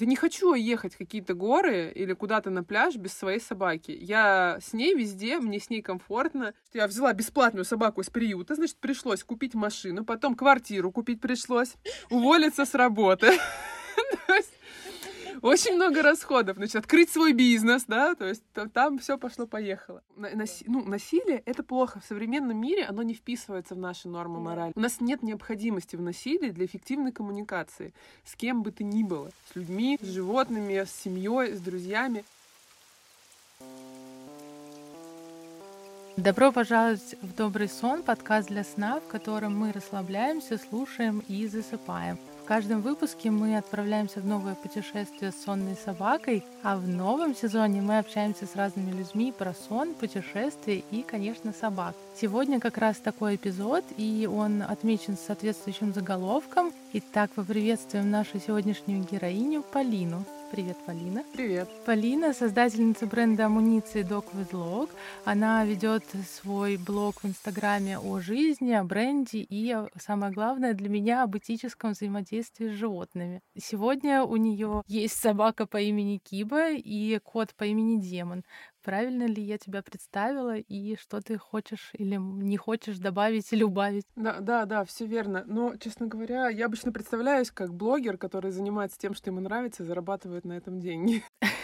Да не хочу ехать в какие-то горы или куда-то на пляж без своей собаки. Я с ней везде, мне с ней комфортно. Я взяла бесплатную собаку из приюта, значит, пришлось купить машину, потом квартиру купить пришлось, уволиться с работы. очень много расходов. Значит, открыть свой бизнес, да, то есть там все пошло-поехало. Наси ну, насилие — это плохо. В современном мире оно не вписывается в наши нормы морали. У нас нет необходимости в насилии для эффективной коммуникации с кем бы то ни было. С людьми, с животными, с семьей, с друзьями. Добро пожаловать в «Добрый сон» — подкаст для сна, в котором мы расслабляемся, слушаем и засыпаем каждом выпуске мы отправляемся в новое путешествие с сонной собакой, а в новом сезоне мы общаемся с разными людьми про сон, путешествия и, конечно, собак. Сегодня как раз такой эпизод, и он отмечен соответствующим заголовком. Итак, поприветствуем нашу сегодняшнюю героиню Полину. Привет, Полина. Привет. Полина — создательница бренда амуниции Dog with Log. Она ведет свой блог в Инстаграме о жизни, о бренде и, самое главное для меня, об этическом взаимодействии с животными. Сегодня у нее есть собака по имени Киба и кот по имени Демон. Правильно ли я тебя представила и что ты хочешь или не хочешь добавить или убавить? Да, да, да, все верно. Но, честно говоря, я обычно представляюсь как блогер, который занимается тем, что ему нравится, и зарабатывает на этом деньги.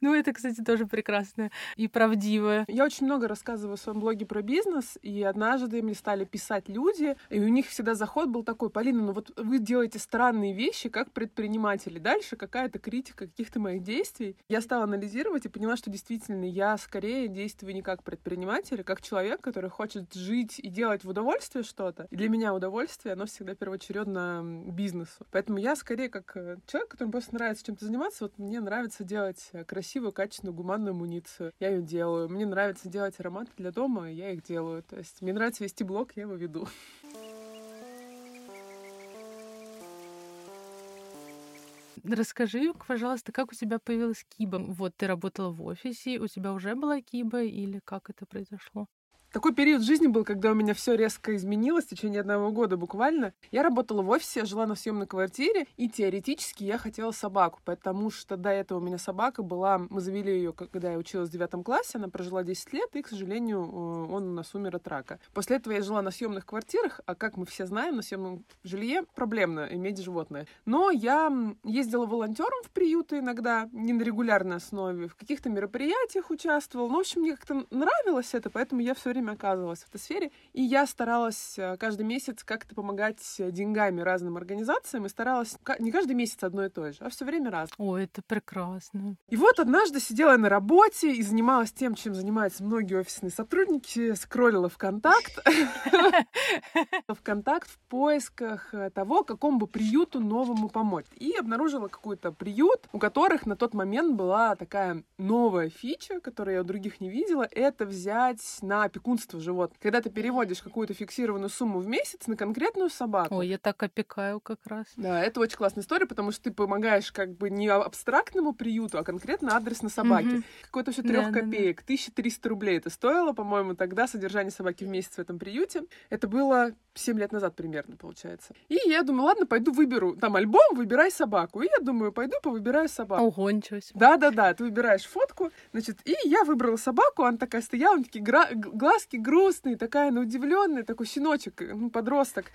Ну, это, кстати, тоже прекрасно и правдивое. Я очень много рассказываю в своем блоге про бизнес, и однажды мне стали писать люди, и у них всегда заход был такой, Полина, ну вот вы делаете странные вещи, как предприниматели. Дальше какая-то критика каких-то моих действий. Я стала анализировать и поняла, что действительно я скорее действую не как предприниматель, а как человек, который хочет жить и делать в удовольствие что-то. И для меня удовольствие, оно всегда первоочередно бизнесу. Поэтому я скорее как э, человек, которому просто нравится чем-то заниматься, вот мне нравится делать э, красивую, качественную, гуманную амуницию. Я ее делаю. Мне нравится делать ароматы для дома, я их делаю. То есть мне нравится вести блог, я его веду. Расскажи, пожалуйста, как у тебя появилась Киба? Вот ты работала в офисе, у тебя уже была Киба или как это произошло? Такой период жизни был, когда у меня все резко изменилось в течение одного года буквально. Я работала в офисе, жила на съемной квартире, и теоретически я хотела собаку, потому что до этого у меня собака была, мы завели ее, когда я училась в девятом классе, она прожила 10 лет, и, к сожалению, э, он у нас умер от рака. После этого я жила на съемных квартирах, а как мы все знаем, на съемном жилье проблемно иметь животное. Но я ездила волонтером в приюты иногда, не на регулярной основе, в каких-то мероприятиях участвовала. Ну, в общем, мне как-то нравилось это, поэтому я все время время оказывалась в этой сфере, и я старалась э, каждый месяц как-то помогать деньгами разным организациям, и старалась не каждый месяц одно и то же, а все время раз. О, это прекрасно. И вот однажды сидела я на работе и занималась тем, чем занимаются многие офисные сотрудники, скроллила ВКонтакт. ВКонтакт в поисках э, того, какому бы приюту новому помочь. И обнаружила какой-то приют, у которых на тот момент была такая новая фича, которую я у других не видела, это взять на опекун опекунство животных. Когда ты переводишь какую-то фиксированную сумму в месяц на конкретную собаку. Ой, я так опекаю как раз. Да, это очень классная история, потому что ты помогаешь как бы не абстрактному приюту, а конкретно адрес на собаке. Угу. Какой-то все трех да, копеек. Да, да. 1300 рублей это стоило, по-моему, тогда содержание собаки в месяц в этом приюте. Это было 7 лет назад примерно, получается. И я думаю, ладно, пойду выберу там альбом «Выбирай собаку». И я думаю, пойду повыбираю собаку. Ого, ничего себе. Да-да-да, ты выбираешь фотку, значит, и я выбрала собаку, она такая стояла, он такие гра- глазки грустные, такая, ну, удивленная, такой щеночек, ну, подросток.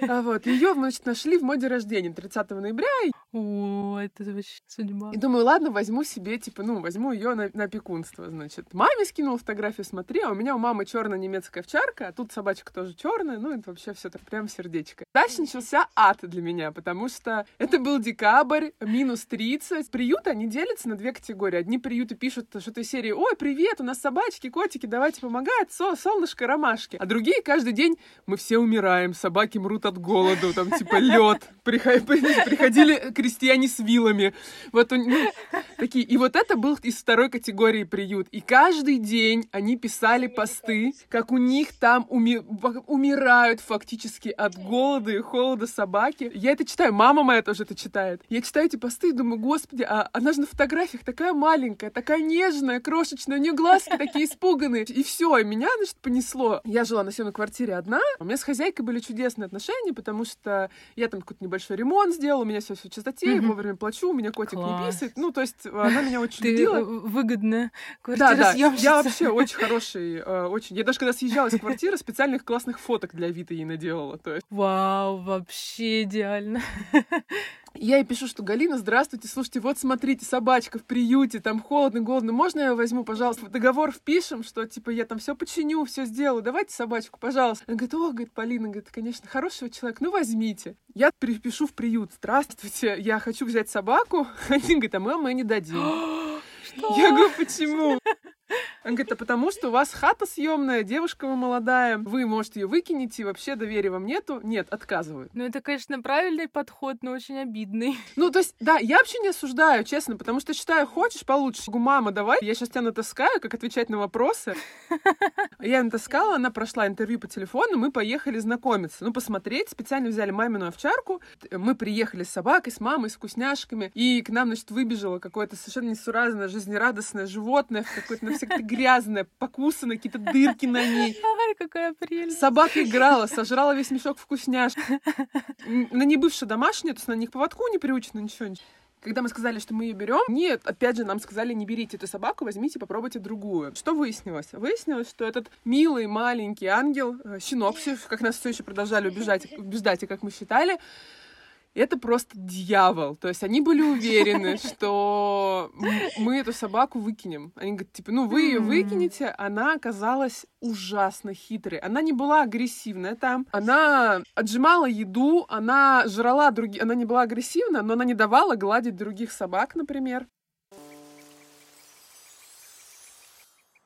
А вот, ее, значит, нашли в моде рождения 30 ноября. О, это вообще судьба. И думаю, ладно, возьму себе, типа, ну, возьму ее на, на опекунство, значит. Маме скинула фотографию, смотри, а у меня у мамы черная немецкая овчарка, а тут собачка тоже черная, ну, это вообще все так прям сердечко. Дальше начался ад для меня, потому что это был декабрь, минус 30. Приюты, они делятся на две категории. Одни приюты пишут что-то из серии «Ой, привет, у нас собачки, котики, давайте помогать, со солнышко, ромашки». А другие каждый день «Мы все умираем, собаки мрут от голода, там типа лед, приходили крестьяне с вилами». Вот ну, такие. И вот это был из второй категории приют. И каждый день они писали посты, как у них там уми умирают фактически от голода и холода собаки. Я это читаю, мама моя тоже это читает. Я читаю эти посты и думаю, господи, а она же на фотографиях такая маленькая, такая нежная, крошечная, у нее глазки такие испуганные. И все, меня, значит, понесло. Я жила на съемной квартире одна. У меня с хозяйкой были чудесные отношения, потому что я там какой-то небольшой ремонт сделала, у меня все в чистоте, я вовремя плачу, у меня котик Класс. не писает. Ну, то есть она меня очень Ты любила. выгодная Да, да, я вообще очень хороший, э, очень. Я даже когда съезжала из квартиры, специальных классных фоток для Авито ей наделала. То есть... Вау, вообще идеально. Я ей пишу, что Галина, здравствуйте, слушайте, вот смотрите, собачка в приюте, там холодно, голодно, можно я возьму, пожалуйста, договор впишем, что типа я там все починю, все сделаю, давайте собачку, пожалуйста. Она говорит, о, говорит, Полина, говорит, конечно, хороший человек, ну возьмите. Я перепишу в приют, здравствуйте, я хочу взять собаку. Они говорят, а мы мы не дадим. Я говорю, почему? Он говорит, а потому что у вас хата съемная, девушка вы молодая, вы, может, ее выкинете, вообще доверия вам нету. Нет, отказывают. Ну, это, конечно, правильный подход, но очень обидный. Ну, то есть, да, я вообще не осуждаю, честно, потому что считаю, хочешь, получишь. Гу, мама, давай, я сейчас тебя натаскаю, как отвечать на вопросы. Я натаскала, она прошла интервью по телефону, мы поехали знакомиться, ну, посмотреть, специально взяли мамину овчарку, мы приехали с собакой, с мамой, с вкусняшками, и к нам, значит, выбежало какое-то совершенно несуразное, жизнерадостное животное в какой-то навсегда грязная, покусана, какие-то дырки на ней. Ай, какая прелесть. Собака играла, сожрала весь мешок вкусняшек. На не бывшая домашняя, то есть на них поводку не приучена, ничего. Когда мы сказали, что мы ее берем, нет, опять же, нам сказали, не берите эту собаку, возьмите, попробуйте другую. Что выяснилось? Выяснилось, что этот милый маленький ангел, э, щенок, как нас все еще продолжали убеждать, убеждать, и как мы считали, это просто дьявол. То есть они были уверены, что мы эту собаку выкинем. Они говорят, типа, ну вы ее выкинете. Она оказалась ужасно хитрой. Она не была агрессивная там. Она отжимала еду, она жрала другие... Она не была агрессивна, но она не давала гладить других собак, например.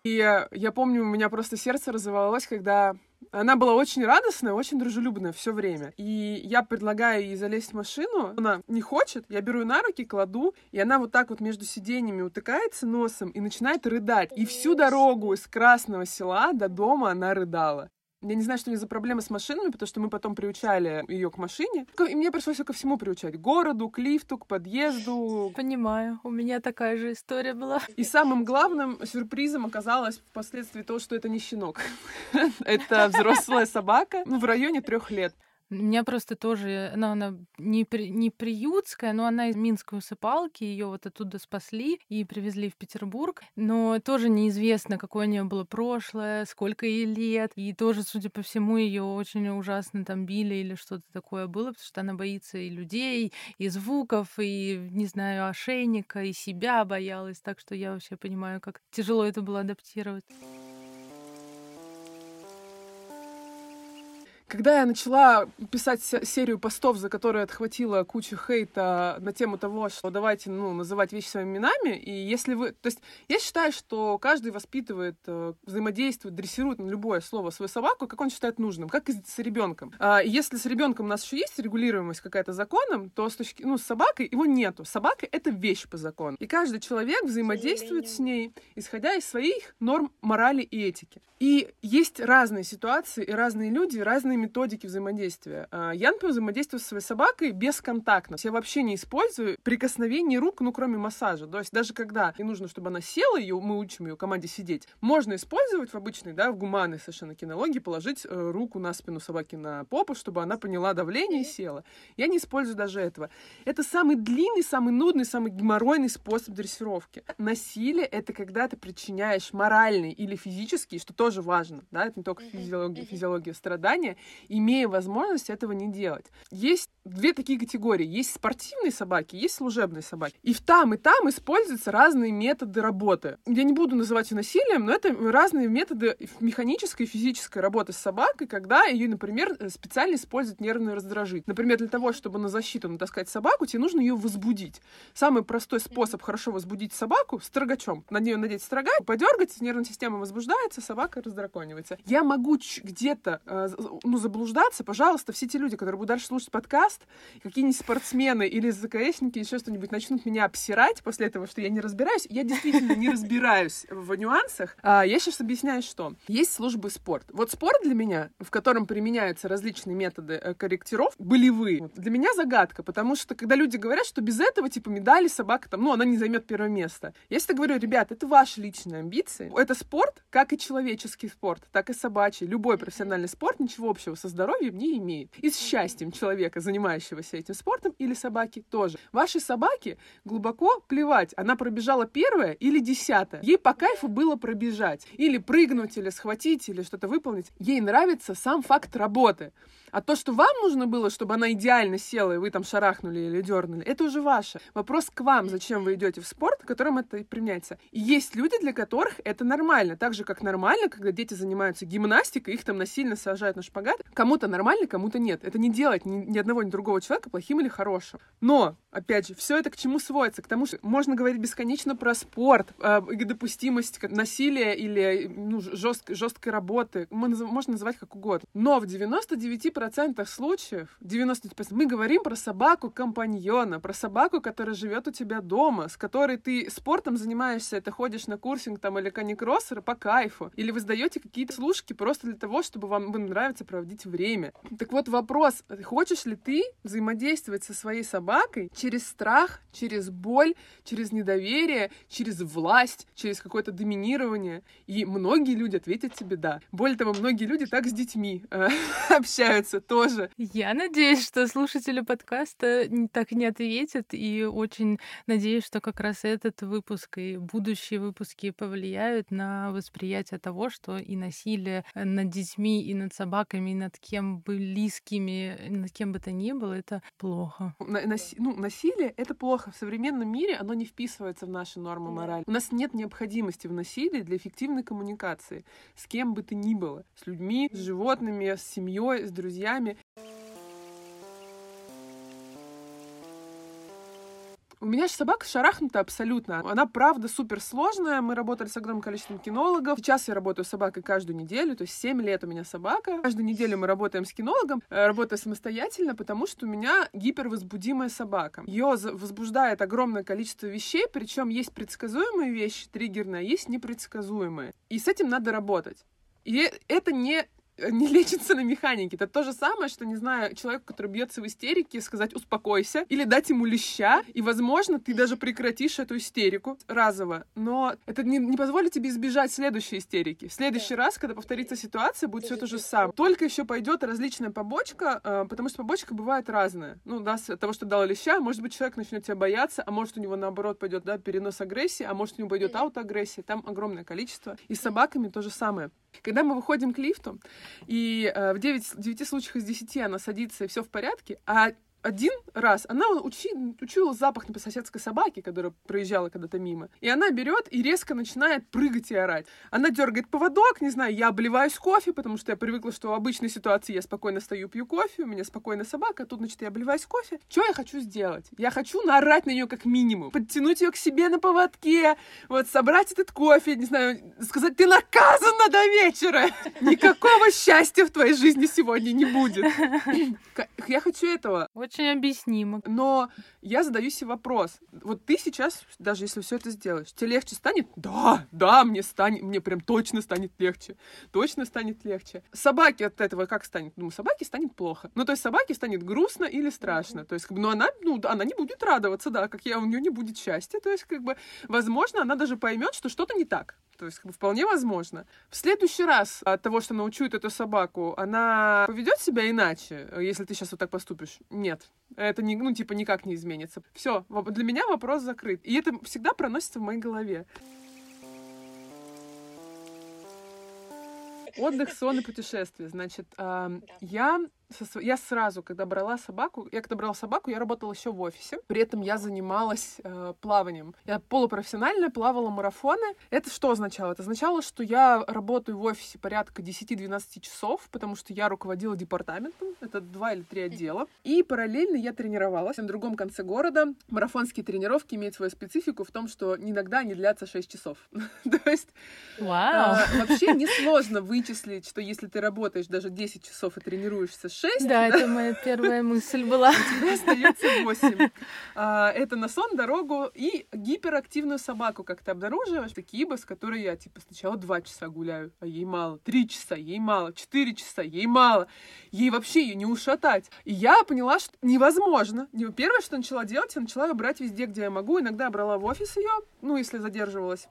И я помню, у меня просто сердце разорвалось, когда она была очень радостная, очень дружелюбная все время. И я предлагаю ей залезть в машину. Она не хочет. Я беру ее на руки, кладу, и она вот так вот между сиденьями утыкается носом и начинает рыдать. И всю дорогу из Красного села до дома она рыдала. Я не знаю, что у нее за проблемы с машинами, потому что мы потом приучали ее к машине. И мне пришлось ее ко всему приучать. К городу, к лифту, к подъезду. Понимаю. У меня такая же история была. И самым главным сюрпризом оказалось впоследствии то, что это не щенок. Это взрослая собака ну, в районе трех лет. У меня просто тоже, она, она не, при, не приютская, но она из Минской усыпалки, ее вот оттуда спасли и привезли в Петербург, но тоже неизвестно, какое у нее было прошлое, сколько ей лет, и тоже, судя по всему, ее очень ужасно там били или что-то такое было, потому что она боится и людей, и звуков, и, не знаю, ошейника, и себя боялась, так что я вообще понимаю, как тяжело это было адаптировать. Когда я начала писать серию постов, за которые отхватила кучу хейта на тему того, что давайте, ну, называть вещи своими именами, и если вы... То есть я считаю, что каждый воспитывает, э, взаимодействует, дрессирует на любое слово свою собаку, как он считает нужным, как и с ребенком. А если с ребенком у нас еще есть регулируемость какая-то законом, то с точки, ну, с собакой его нету. Собака — это вещь по закону. И каждый человек взаимодействует с ней, исходя из своих норм морали и этики. И есть разные ситуации, и разные люди, разные методики взаимодействия. А, я, например, взаимодействую со своей собакой бесконтактно. Я вообще не использую прикосновений рук, ну, кроме массажа. То есть даже когда не нужно, чтобы она села, ее, мы учим ее команде сидеть, можно использовать в обычной, да, в гуманной совершенно кинологии, положить э, руку на спину собаки на попу, чтобы она поняла давление и села. Я не использую даже этого. Это самый длинный, самый нудный, самый геморройный способ дрессировки. Насилие — это когда ты причиняешь моральный или физический, что тоже важно, да, это не только физиология, физиология страдания, имея возможность этого не делать. Есть две такие категории. Есть спортивные собаки, есть служебные собаки. И в там, и там используются разные методы работы. Я не буду называть ее насилием, но это разные методы механической и физической работы с собакой, когда ее, например, специально используют нервный раздражитель. Например, для того, чтобы на защиту натаскать собаку, тебе нужно ее возбудить. Самый простой способ хорошо возбудить собаку — строгачом. На нее надеть строга, подергать, нервная система возбуждается, собака раздраконивается. Я могу где-то э, ну, заблуждаться, пожалуйста, все те люди, которые будут дальше слушать подкаст, какие-нибудь спортсмены или ЗКСники, еще что-нибудь начнут меня обсирать после этого, что я не разбираюсь, я действительно не разбираюсь в нюансах. А, я сейчас объясняю, что есть службы спорт. Вот спорт для меня, в котором применяются различные методы э, корректиров, болевые, для меня загадка, потому что когда люди говорят, что без этого, типа, медали собака там, ну, она не займет первое место. Я всегда говорю, ребят, это ваши личные амбиции. Это спорт, как и человеческий спорт, так и собачий. Любой профессиональный спорт ничего общего со здоровьем не имеет. И с счастьем человека, занимающегося этим спортом, или собаки тоже. Вашей собаке глубоко плевать, она пробежала первая или десятая. Ей по кайфу было пробежать. Или прыгнуть, или схватить, или что-то выполнить. Ей нравится сам факт работы. А то, что вам нужно было, чтобы она идеально села, и вы там шарахнули или дернули, это уже ваше. Вопрос к вам, зачем вы идете в спорт, в котором это применяется. И есть люди, для которых это нормально. Так же, как нормально, когда дети занимаются гимнастикой, их там насильно сажают на шпагат. Кому-то нормально, кому-то нет. Это не делать ни, ни одного, ни другого человека плохим или хорошим. Но, опять же, все это к чему сводится? К тому, что можно говорить бесконечно про спорт, э, допустимость насилия или ну, жест, жесткой работы. Можно называть как угодно. Но в 99% процентах случаев, 90%, мы говорим про собаку-компаньона, про собаку, которая живет у тебя дома, с которой ты спортом занимаешься, ты ходишь на курсинг там или каникроссеры по кайфу, или вы сдаете какие-то слушки просто для того, чтобы вам, вам нравится проводить время. Так вот вопрос, хочешь ли ты взаимодействовать со своей собакой через страх, через боль, через недоверие, через власть, через какое-то доминирование? И многие люди ответят тебе «да». Более того, многие люди так с детьми э, общаются, нравится тоже. Я надеюсь, что слушатели подкаста так не ответят, и очень надеюсь, что как раз этот выпуск и будущие выпуски повлияют на восприятие того, что и насилие над детьми, и над собаками, и над кем близкими, над кем бы то ни было, это плохо. Наси- ну, насилие — это плохо. В современном мире оно не вписывается в наши нормы морали. У нас нет необходимости в насилии для эффективной коммуникации с кем бы то ни было. С людьми, с животными, с семьей, с друзьями друзьями. У меня же собака шарахнута абсолютно. Она, правда, супер сложная. Мы работали с огромным количеством кинологов. Сейчас я работаю с собакой каждую неделю, то есть 7 лет у меня собака. Каждую неделю мы работаем с кинологом, э, работаю самостоятельно, потому что у меня гипервозбудимая собака. Ее возбуждает огромное количество вещей, причем есть предсказуемые вещи, триггерные, а есть непредсказуемые. И с этим надо работать. И это не не лечится на механике. Это то же самое, что, не знаю, человеку, который бьется в истерике, сказать «успокойся» или дать ему леща, и, возможно, ты даже прекратишь эту истерику разово. Но это не, не позволит тебе избежать следующей истерики. В следующий раз, когда повторится ситуация, будет все то же самое. Только еще пойдет различная побочка, э, потому что побочка бывает разная. Ну, да, с того, что дал леща, может быть, человек начнет тебя бояться, а может, у него, наоборот, пойдет, да, перенос агрессии, а может, у него пойдет аутоагрессия. Там огромное количество. И с собаками то же самое. Когда мы выходим к лифту, и э, в 9, 9 случаях из 10 она садится, и все в порядке, а один раз она учи, учуяла запах на соседской собаки, которая проезжала когда-то мимо. И она берет и резко начинает прыгать и орать. Она дергает поводок, не знаю, я обливаюсь кофе, потому что я привыкла, что в обычной ситуации я спокойно стою, пью кофе, у меня спокойная собака, а тут, значит, я обливаюсь кофе. Что я хочу сделать? Я хочу наорать на нее как минимум, подтянуть ее к себе на поводке, вот, собрать этот кофе, не знаю, сказать, ты наказана до вечера! Никакого счастья в твоей жизни сегодня не будет. Я хочу этого очень объяснимо. Но я задаю себе вопрос. Вот ты сейчас, даже если все это сделаешь, тебе легче станет? Да, да, мне станет, мне прям точно станет легче. Точно станет легче. Собаке от этого как станет? Думаю, собаке станет плохо. Ну, то есть собаке станет грустно или страшно. То есть, как бы, ну, она, ну, она не будет радоваться, да, как я, у нее не будет счастья. То есть, как бы, возможно, она даже поймет, что что-то не так. То есть, как бы, вполне возможно. В следующий раз от того, что научует эту собаку, она поведет себя иначе, если ты сейчас вот так поступишь? Нет. Это, не, ну, типа, никак не изменится. Все, для меня вопрос закрыт. И это всегда проносится в моей голове. Отдых, сон и путешествие. Значит, э, я я сразу, когда брала собаку, я когда брала собаку, я работала еще в офисе. При этом я занималась э, плаванием. Я полупрофессионально плавала марафоны. Это что означало? Это означало, что я работаю в офисе порядка 10-12 часов, потому что я руководила департаментом. Это два или три отдела. И параллельно я тренировалась на другом конце города. Марафонские тренировки имеют свою специфику в том, что иногда они длятся 6 часов. То есть э, вообще несложно вычислить, что если ты работаешь даже 10 часов и тренируешься шесть. Да, это моя первая мысль была. У тебя остается восемь. А, это на сон, дорогу и гиперактивную собаку как ты обнаруживаешь. Это Киба, с которой я, типа, сначала два часа гуляю, а ей мало. Три часа, ей мало. Четыре часа, ей мало. Ей вообще ее не ушатать. И я поняла, что невозможно. Первое, что начала делать, я начала брать везде, где я могу. Иногда брала в офис ее, ну, если задерживалась.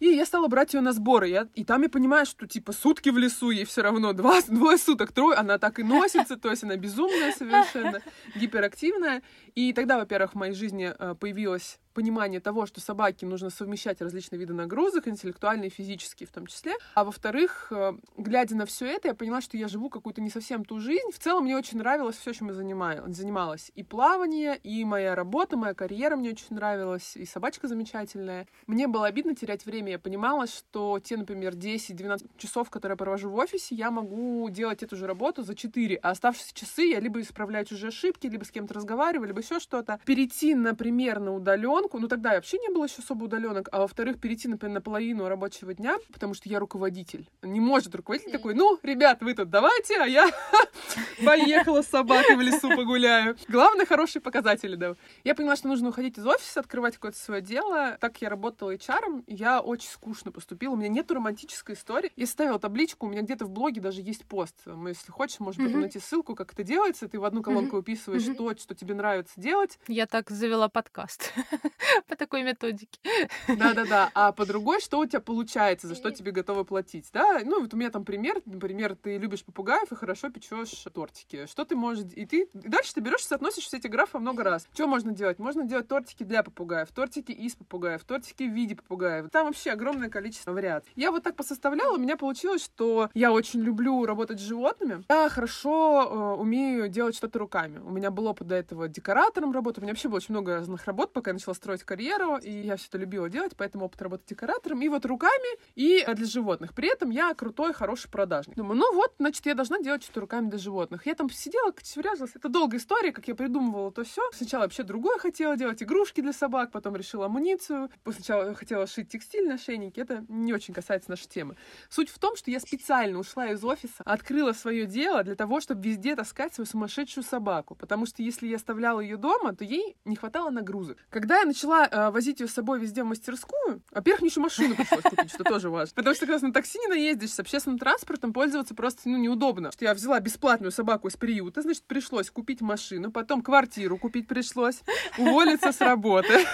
И я стала брать ее на сборы. Я, и там я понимаю, что типа сутки в лесу, ей все равно два, двое суток, трое, она так и носится, то есть она безумная совершенно, гиперактивная. И тогда, во-первых, в моей жизни э, появилась понимание того, что собаке нужно совмещать различные виды нагрузок, интеллектуальные физические в том числе. А во-вторых, э, глядя на все это, я поняла, что я живу какую-то не совсем ту жизнь. В целом мне очень нравилось все, чем я занималась. И плавание, и моя работа, моя карьера мне очень нравилась, и собачка замечательная. Мне было обидно терять время. Я понимала, что те, например, 10-12 часов, которые я провожу в офисе, я могу делать эту же работу за 4, а оставшиеся часы я либо исправляю чужие ошибки, либо с кем-то разговариваю, либо еще что-то. Перейти, например, на удаленку удаленку, ну тогда вообще не было еще особо удаленок, а во-вторых, перейти, например, на половину рабочего дня, потому что я руководитель. Не может руководитель такой, ну, ребят, вы тут давайте, а я поехала с собакой в лесу погуляю. Главное, хорошие показатели, да. Я поняла, что нужно уходить из офиса, открывать какое-то свое дело. Так я работала HR, я очень скучно поступила. У меня нету романтической истории. Я ставила табличку, у меня где-то в блоге даже есть пост. Если хочешь, можешь потом найти ссылку, как это делается. Ты в одну колонку выписываешь то, что тебе нравится делать. Я так завела подкаст. по такой методике. Да-да-да. А по другой, что у тебя получается, за что тебе готовы платить, да? Ну, вот у меня там пример, например, ты любишь попугаев и хорошо печешь тортики. Что ты можешь... И ты дальше ты берешь и соотносишь все эти графы много раз. Что можно делать? Можно делать тортики для попугаев, тортики из попугаев, тортики в виде попугаев. Там вообще огромное количество вариаций. Я вот так посоставляла, у меня получилось, что я очень люблю работать с животными. Я хорошо э, умею делать что-то руками. У меня был опыт до этого декоратором работы. У меня вообще было очень много разных работ, пока я начала строить карьеру, и я все это любила делать, поэтому опыт работы декоратором, и вот руками, и для животных. При этом я крутой, хороший продажник. Думаю, ну вот, значит, я должна делать что-то руками для животных. Я там сидела, ковырялась. Это долгая история, как я придумывала то все. Сначала вообще другое хотела делать, игрушки для собак, потом решила амуницию. Сначала хотела шить текстильные ошейники. Это не очень касается нашей темы. Суть в том, что я специально ушла из офиса, открыла свое дело для того, чтобы везде таскать свою сумасшедшую собаку. Потому что если я оставляла ее дома, то ей не хватало нагрузок. Когда я начала э, возить ее с собой везде в мастерскую, во-первых, мне еще машину пришлось купить, что тоже важно. Потому что как раз на такси не наездишь, с общественным транспортом пользоваться просто ну, неудобно. Что я взяла бесплатную собаку из приюта, значит, пришлось купить машину, потом квартиру купить пришлось, уволиться с работы.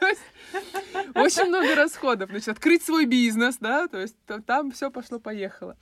Очень много расходов. Значит, открыть свой бизнес, да, то есть там все пошло-поехало.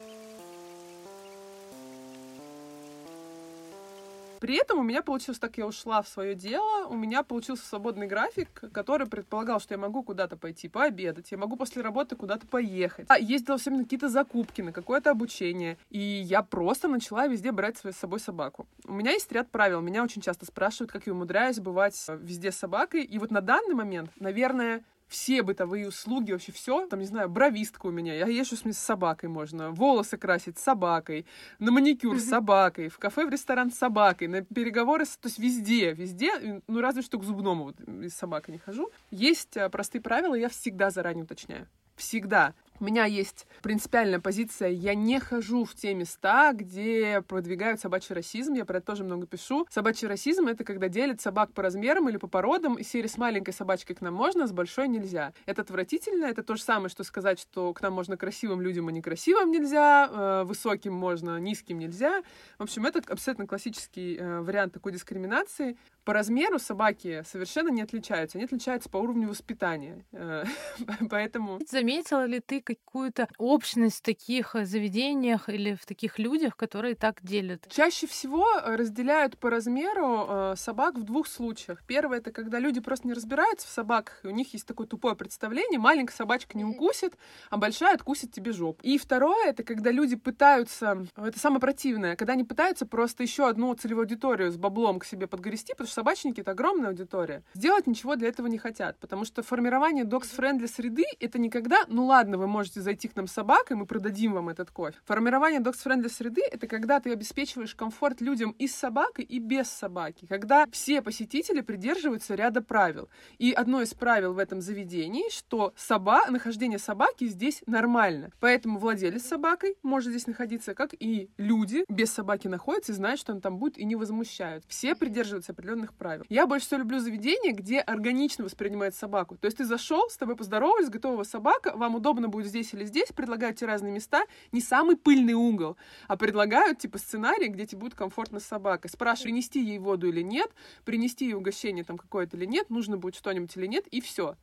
При этом у меня получилось так, я ушла в свое дело, у меня получился свободный график, который предполагал, что я могу куда-то пойти пообедать, я могу после работы куда-то поехать. А ездила все на какие-то закупки, на какое-то обучение, и я просто начала везде брать с собой собаку. У меня есть ряд правил, меня очень часто спрашивают, как я умудряюсь бывать везде с собакой, и вот на данный момент, наверное, все бытовые услуги, вообще все. Там, не знаю, бровистка у меня. Я езжу с собакой можно. Волосы красить с собакой. На маникюр с собакой. В кафе, в ресторан с собакой. На переговоры, с... то есть везде, везде. Ну, разве что к зубному вот, с собакой не хожу. Есть а, простые правила, я всегда заранее уточняю. Всегда. У меня есть принципиальная позиция. Я не хожу в те места, где продвигают собачий расизм. Я про это тоже много пишу. Собачий расизм — это когда делят собак по размерам или по породам. И серии с маленькой собачкой к нам можно, с большой нельзя. Это отвратительно. Это то же самое, что сказать, что к нам можно красивым людям, а некрасивым нельзя, э, высоким можно, низким нельзя. В общем, это абсолютно классический э, вариант такой дискриминации. По размеру собаки совершенно не отличаются. Они отличаются по уровню воспитания. Э, поэтому... Заметила ли ты какую-то общность в таких э, заведениях или в таких людях, которые так делят? Чаще всего э, разделяют по размеру собак в двух случаях. Первое — это когда люди просто не разбираются в собаках, и у них есть такое тупое представление, маленькая собачка не укусит, а большая откусит тебе жопу. И второе — это когда люди пытаются, это самое противное, когда они пытаются просто еще одну целевую аудиторию с баблом к себе подгрести, потому что собачники — это огромная аудитория. Сделать ничего для этого не хотят, потому что формирование dog-friendly среды — это никогда, ну ладно, вы можете зайти к нам с собакой, мы продадим вам этот кофе. Формирование dog-friendly среды — это когда ты обеспечиваешь комфорт людям и с собакой, и без собаки, когда все посетители придерживаются ряда правил. И одно из правил в этом заведении, что соба... нахождение собаки здесь нормально. Поэтому владелец с собакой может здесь находиться, как и люди без собаки находятся и знают, что он там будет, и не возмущают. Все придерживаются определенных правил. Я больше всего люблю заведения, где органично воспринимают собаку. То есть ты зашел, с тобой поздоровались, готова собака, вам удобно будет здесь или здесь, предлагают тебе разные места, не самый пыльный угол, а предлагают типа сценарий, где тебе будет комфортно с собакой. Спрашивай, принести ей воду или нет, принести ей угощение там какое-то или нет, нужно будет что-нибудь или нет, и все.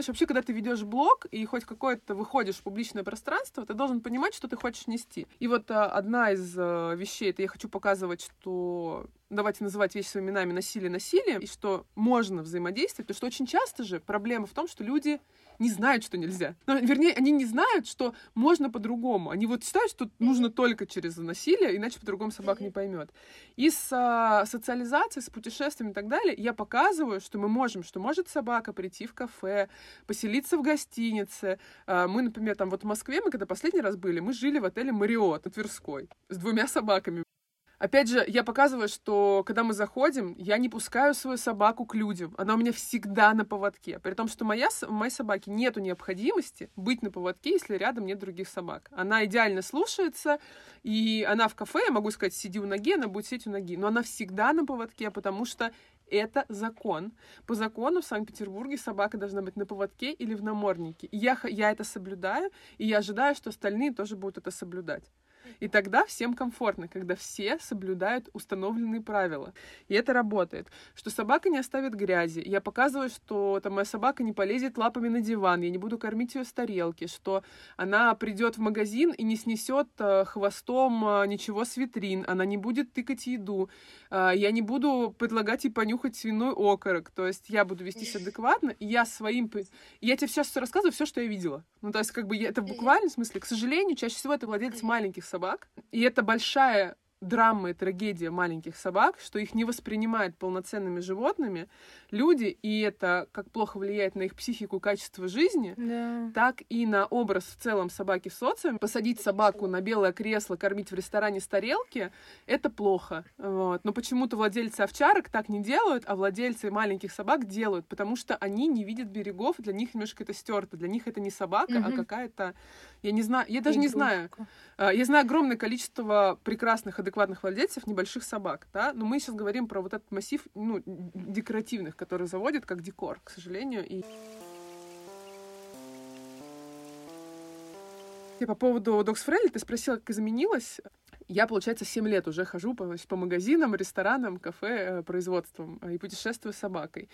Знаешь, вообще, когда ты ведешь блог и хоть какое-то выходишь в публичное пространство, ты должен понимать, что ты хочешь нести. И вот а, одна из а, вещей, это я хочу показывать, что давайте называть вещи своими именами насилие насилием, и что можно взаимодействовать, потому что очень часто же проблема в том, что люди не знают, что нельзя. Ну, вернее, они не знают, что можно по-другому. Они вот считают, что нужно только через насилие, иначе по-другому собака не поймет. И с а, социализацией, с путешествиями и так далее я показываю, что мы можем, что может собака прийти в кафе, поселиться в гостинице. А, мы, например, там вот в Москве, мы когда последний раз были, мы жили в отеле Мариот на Тверской с двумя собаками. Опять же, я показываю, что когда мы заходим, я не пускаю свою собаку к людям. Она у меня всегда на поводке. При том, что моя, моей собаки нету необходимости быть на поводке, если рядом нет других собак. Она идеально слушается, и она в кафе, я могу сказать, сиди у ноги, она будет сидеть у ноги. Но она всегда на поводке, потому что это закон. По закону в Санкт-Петербурге собака должна быть на поводке или в наморднике. Я, я это соблюдаю, и я ожидаю, что остальные тоже будут это соблюдать. И тогда всем комфортно, когда все соблюдают установленные правила. И это работает. Что собака не оставит грязи. Я показываю, что там, моя собака не полезет лапами на диван, я не буду кормить ее с тарелки, что она придет в магазин и не снесет э, хвостом э, ничего с витрин, она не будет тыкать еду, э, я не буду предлагать ей понюхать свиной окорок. То есть я буду вестись адекватно, и я своим... Я тебе сейчас рассказываю все, что я видела. Ну, то есть, как бы, я, это в буквальном смысле, к сожалению, чаще всего это владелец маленьких собак. И это большая драма и трагедия маленьких собак, что их не воспринимают полноценными животными люди, и это как плохо влияет на их психику и качество жизни, Да. так и на образ в целом собаки в социуме. Посадить собаку на белое кресло, кормить в ресторане с тарелки — это плохо. Вот. Но почему-то владельцы овчарок так не делают, а владельцы маленьких собак делают, потому что они не видят берегов, для них немножко это стерто. Для них это не собака, а Мгм. какая-то... Я не знаю, я даже не знаю. Игрушка. А, Я знаю огромное количество прекрасных, адекватных владельцев небольших собак, да, но мы сейчас говорим про вот этот массив, ну, декоративных, которые заводят как декор, к сожалению, и... И по поводу Dogs Friendly ты спросила, как изменилось. Я, получается, 7 лет уже хожу по, по магазинам, ресторанам, кафе, э, производствам э, и путешествую с собакой.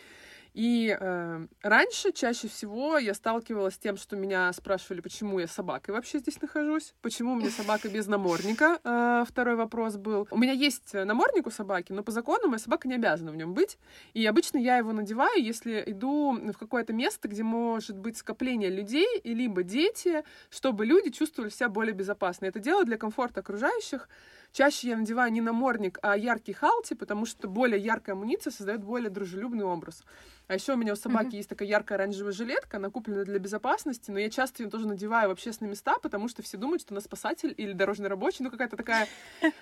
И э, раньше чаще всего я сталкивалась с тем, что меня спрашивали, почему я с собакой вообще здесь нахожусь, почему у меня собака без намордника. Э, второй вопрос был. У меня есть намордник у собаки, но по закону моя собака не обязана в нем быть. И обычно я его надеваю, если иду в какое-то место, где может быть скопление людей, и либо дети, чтобы люди чувствовали себя более безопасно. Это делаю для комфорта окружающих. Чаще я надеваю не намордник, а яркий халти, потому что более яркая амуниция создает более дружелюбный образ. А еще у меня у собаки есть такая яркая оранжевая жилетка, она куплена для безопасности, но я часто ее тоже надеваю в общественные места, потому что все думают, что она спасатель или дорожный рабочий, ну какая-то такая...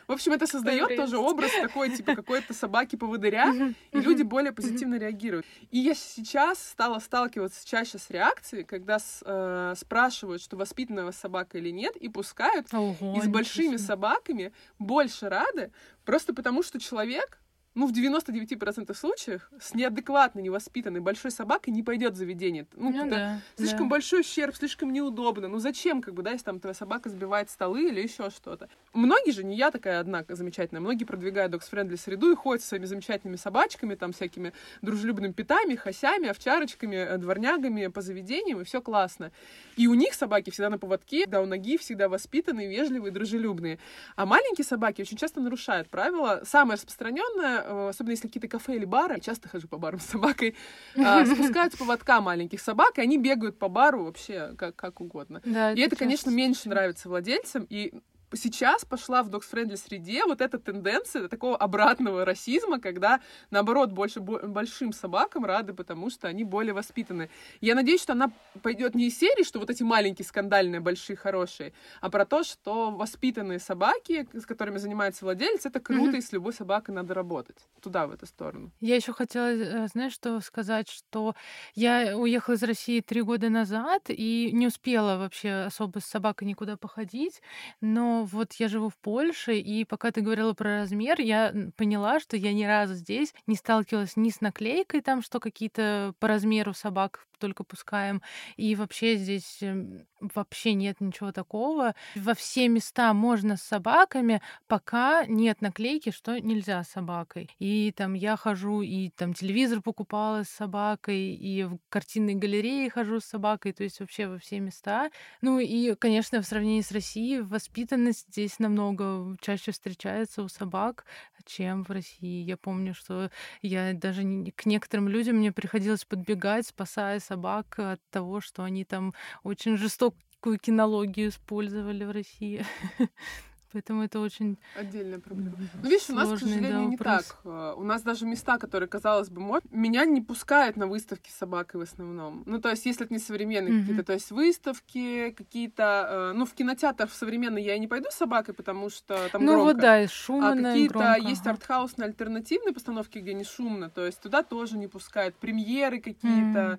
В общем, это создает тоже образ такой, типа какой-то собаки-поводыря, и люди более позитивно реагируют. И я сейчас стала сталкиваться чаще с реакцией, когда с- э, спрашивают, что воспитанная собака или нет, и пускают, Ого, и с большими собаками больше рады, просто потому что человек, ну, в 99% случаев с неадекватной, невоспитанной большой собакой не пойдет в заведение. Ну, Ну да, слишком да. большой ущерб, слишком неудобно. Ну, зачем, как бы, да, если там твоя собака сбивает столы или еще что-то. Многие же, не я такая одна замечательная, многие продвигают dog-friendly среду и ходят со своими замечательными собачками, там, всякими дружелюбными питами, хасями, овчарочками, э, дворнягами по заведениям, и все классно. И у них собаки всегда на поводке, да, у ноги всегда воспитанные, вежливые, дружелюбные. А маленькие собаки очень часто нарушают правила. Самое распространенное э, особенно если какие-то кафе или бары, часто хожу по барам с собакой, а, спускают с поводка маленьких собак, и они бегают по бару вообще как, как угодно. Да, И это, конечно, часто меньше нравится владельцам, и сейчас пошла в dog-friendly среде вот эта тенденция такого обратного расизма, когда, наоборот, больше бо- большим собакам рады, потому что они более воспитаны. Я надеюсь, что она пойдет не из серии, что вот эти маленькие, скандальные, большие, хорошие, а про то, что воспитанные собаки, с которыми занимается владелец, это круто, Мгм. и с любой собакой надо работать. Туда, в эту сторону. Я еще хотела, э, знаешь, что сказать, что я уехала из России три года назад и не успела вообще особо с собакой никуда походить, но вот я живу в Польше, и пока ты говорила про размер, я поняла, что я ни разу здесь не сталкивалась ни с наклейкой там, что какие-то по размеру собак только пускаем, и вообще здесь эм, вообще нет ничего такого. Во все места можно с собаками, пока нет наклейки, что нельзя с собакой. И там я хожу, и там телевизор покупала с собакой, и в картинной галерее хожу с собакой, то есть вообще во все места. Ну и, конечно, в сравнении с Россией воспитанность здесь намного чаще встречается у собак, чем в России. Я помню, что я даже к некоторым людям мне приходилось подбегать, спасая собак от того, что они там очень жестокую кинологию использовали в России. Поэтому это очень Отдельная проблема. Ну, видишь, у нас, к сложный, да, сожалению, не так. Э, У нас даже места, которые, казалось бы, мод, меня не пускают на выставки с собакой в основном. Ну, то есть, если это не современные Мгм. какие-то, то есть выставки какие-то... э, Ну, в кинотеатр в современный я и не пойду с собакой, потому что там Ну громко. вот да, и А шумно, и какие-то есть артхаусные альтернативные постановки, где не шумно, то есть туда тоже не пускают. Премьеры какие-то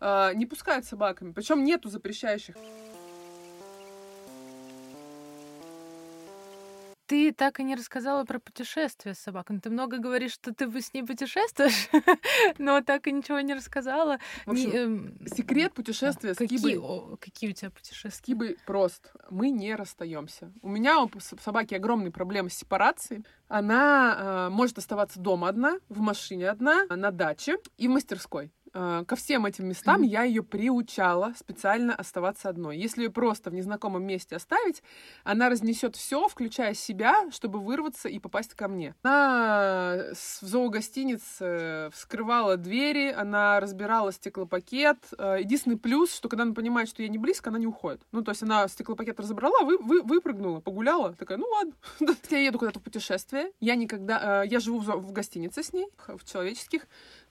э, не пускают собаками. Причем нету запрещающих. Ты так и не рассказала про путешествия с собакой. Ты много говоришь, что ты с ней путешествуешь, но так и ничего не рассказала. В Не, общем, эм, секрет путешествия с какие, Кибой о, какие у тебя С путешествия? Кибой прост. Мы не расстаемся. У меня у с- собаки огромные проблемы с сепарацией. Она э, может оставаться дома одна, в машине одна, на даче и в мастерской. Э, ко всем этим местам Мгм. я ее приучала специально оставаться одной. Если ее просто в незнакомом месте оставить, она разнесет все, включая себя, чтобы вырваться и попасть ко мне. Она в зоогостинице вскрывала двери, она разбирала стеклопакет. Э, Единственный плюс, что когда она понимает, что я не близко, она не уходит. Ну, то есть она стеклопакет разобрала, вы, вы, выпрыгнула, погуляла, такая, ну ладно. Я еду куда-то в путешествие, я никогда... э, Я живу в гостинице с ней, в человеческих,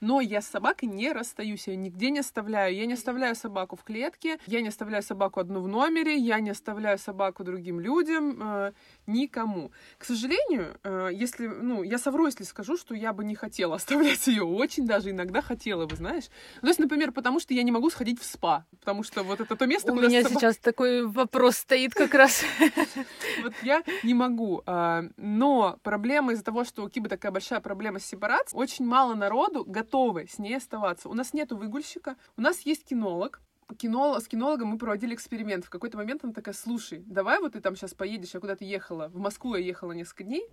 но я с собакой не расстаюсь, я нигде не оставляю. Я не оставляю собаку в клетке, я не оставляю собаку одну в номере, я не оставляю собаку другим людям, э, никому. К сожалению, э, если, ну, я совру, если скажу, что я бы не хотела оставлять ее, очень даже иногда хотела бы, знаешь. Ну, то есть, например, потому что я не могу сходить в спа, потому что вот это то место, У меня собака- сейчас такой вопрос стоит как раз. вот я не могу. а, Но проблема из-за того, что у Кибы такая большая проблема с сепарацией, очень мало народу готовы с ней оставаться. У нас нету выгульщика, у нас есть кинолог, кинолог, с кинологом мы проводили эксперимент. В какой-то момент она такая, слушай, давай вот ты там сейчас поедешь, я куда-то ехала, в Москву я ехала несколько дней,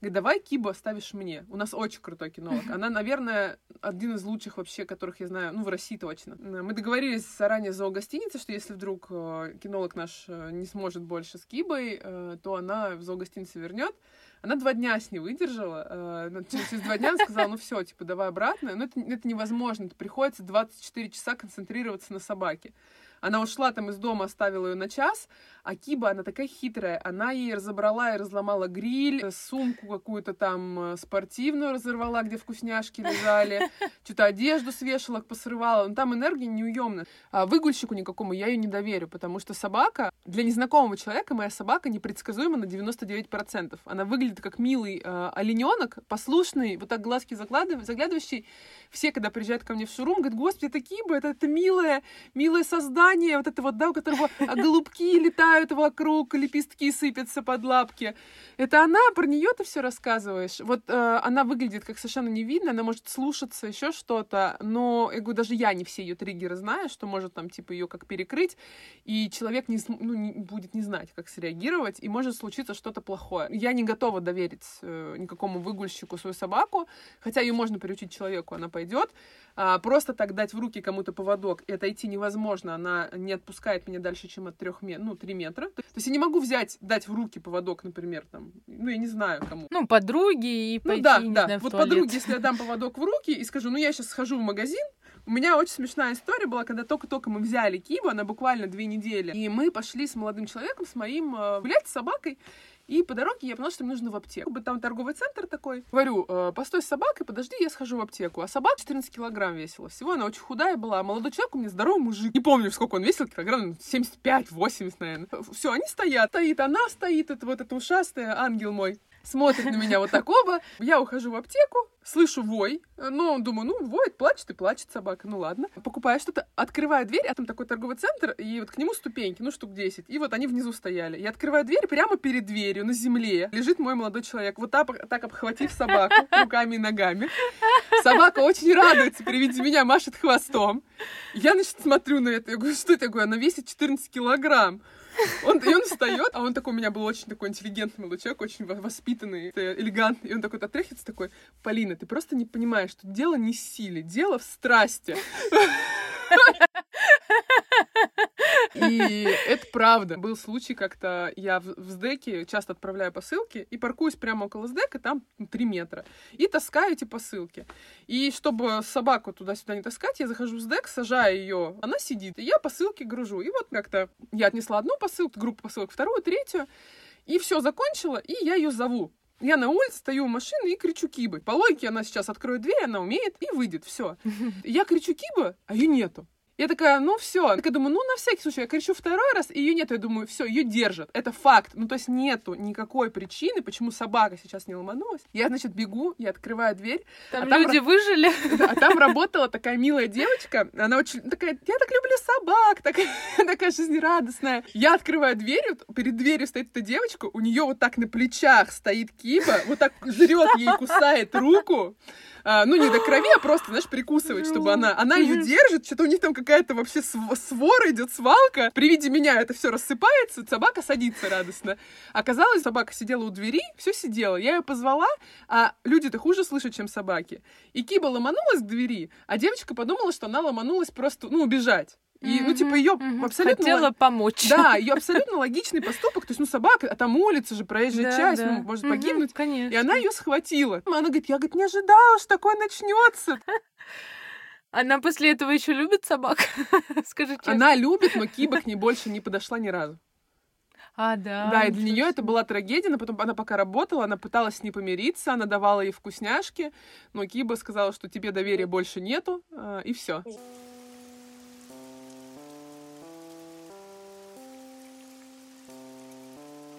Говорит, давай Кибу оставишь мне. У нас очень крутой кинолог. Она, наверное, один из лучших вообще, которых я знаю, ну, в России точно. Мы договорились заранее за гостиницы, что если вдруг э, кинолог наш э, не сможет больше с Кибой, э, то она в зоогостинице вернет. Она два дня с ней выдержала. э, но через два дня она сказала, ну все, типа, давай обратно. Но это, это невозможно. Это приходится 24 часа концентрироваться на собаке. Она ушла там из дома, оставила ее на час, а Киба, она такая хитрая, она ей разобрала и разломала гриль, э, сумку какую-то там э, спортивную разорвала, где вкусняшки лежали, что-то одежду с вешалок посрывала, ну там энергия неуемная. А выгульщику никакому я ее не доверю, потому что собака, для незнакомого человека моя собака непредсказуема на 99%. Она выглядит как милый э, олененок, послушный, вот так глазки заглядыв- заглядывающий. Все, когда приезжают ко мне в шурум, говорят, господи, это Киба, это, это милое, милое создание, вот это вот, да, у которого голубки летают вокруг, лепестки сыпятся под лапки. Это она, про нее ты все рассказываешь. Вот э, она выглядит как совершенно невидно, она может слушаться, еще что-то, но, я говорю, даже я не все ее триггеры знаю, что может там, типа, ее как перекрыть, и человек не, ну, не будет не знать, как среагировать, и может случиться что-то плохое. Я не готова доверить э, никакому выгульщику свою собаку, хотя ее можно приучить человеку, она пойдет. А, просто так дать в руки кому-то поводок и отойти невозможно. Она не отпускает меня дальше, чем от трех метров, ну, три метра. То есть я не могу взять, дать в руки поводок, например, там, ну, я не знаю кому. Ну, подруги и ну, пойти, да, не да. знаю, вот туалет. подруге, если я дам поводок в руки и скажу, ну, я сейчас схожу в магазин, у меня очень смешная история была, когда только-только мы взяли Кибу, она буквально две недели, и мы пошли с молодым человеком, с моим, э, гулять с собакой, и по дороге я поняла, что мне нужно в аптеку. Там торговый центр такой. Говорю, э, постой с собакой, подожди, я схожу в аптеку. А собака 14 килограмм весила. Всего она очень худая была. А молодой человек у меня здоровый мужик. Не помню, сколько он весил, килограмм 75-80, наверное. Все, они стоят. Стоит она, стоит, это вот эта ушастая, ангел мой. Смотрит на меня вот так оба. Я ухожу в аптеку, слышу вой. Ну, думаю, ну, воет, плачет и плачет собака. Ну, ладно. Покупаю что-то, открываю дверь, а там такой торговый центр, и вот к нему ступеньки, ну, штук 10. И вот они внизу стояли. Я открываю дверь, прямо перед дверью, на земле, лежит мой молодой человек, вот так, так обхватив собаку руками и ногами. Собака очень радуется при виде меня, машет хвостом. Я, значит, смотрю на это, я говорю, что это? Я говорю, она весит 14 килограмм. Он, и он встает, а он такой у меня был очень такой интеллигентный молодой человек, очень воспитанный, элегантный. И он такой отряхивается, такой, Полина, ты просто не понимаешь, что дело не силе, дело в страсти. И это правда. Был случай, как-то я в, СДЭКе часто отправляю посылки и паркуюсь прямо около СДЭКа, там 3 метра, и таскаю эти посылки. И чтобы собаку туда-сюда не таскать, я захожу в СДЭК, сажаю ее, она сидит, и я посылки гружу. И вот как-то я отнесла одну посылку, группу посылок, вторую, третью, и все закончила, и я ее зову. Я на улице стою у машины и кричу Кибы. По логике она сейчас откроет дверь, она умеет и выйдет, все. Я кричу Киба, а ее нету. Я такая, ну все. Я думаю, ну на всякий случай, я кричу второй раз, и ее нет. Я думаю, все, ее держат. Это факт. Ну то есть нету никакой причины, почему собака сейчас не ломанулась. Я, значит, бегу, я открываю дверь. Там а там люди ра- выжили. А там работала такая милая девочка. Она очень такая, я так люблю собак, такая, такая жизнерадостная. Я открываю дверь, вот перед дверью стоит эта девочка, у нее вот так на плечах стоит Киба, вот так жрет ей, кусает руку. А, ну, не до крови, а просто, знаешь, прикусывает, чтобы она... Она ее держит, что-то у них там какая-то вообще св- свора идет, свалка. При виде меня это все рассыпается, собака садится радостно. Оказалось, собака сидела у двери, все сидела. Я ее позвала, а люди-то хуже слышат, чем собаки. И Киба ломанулась к двери, а девочка подумала, что она ломанулась просто, ну, убежать. И, ну, типа, ее Мгм. абсолютно... Хотела помочь. Да, ее абсолютно логичный поступок. То есть, ну, собака, а там улица же, проезжая Да, часть, да. ну, может Мгм, погибнуть. Конечно. И она ее схватила. Она говорит, я, говорит, не ожидала, что такое начнется. Она после этого еще любит собак? Скажи честно. Она любит, но Киба к ней больше не подошла ни разу. А, да. Да, и для нее это была трагедия, но потом она пока работала, она пыталась с ней помириться, она давала ей вкусняшки, но Киба сказала, что тебе доверия больше нету, а, и все.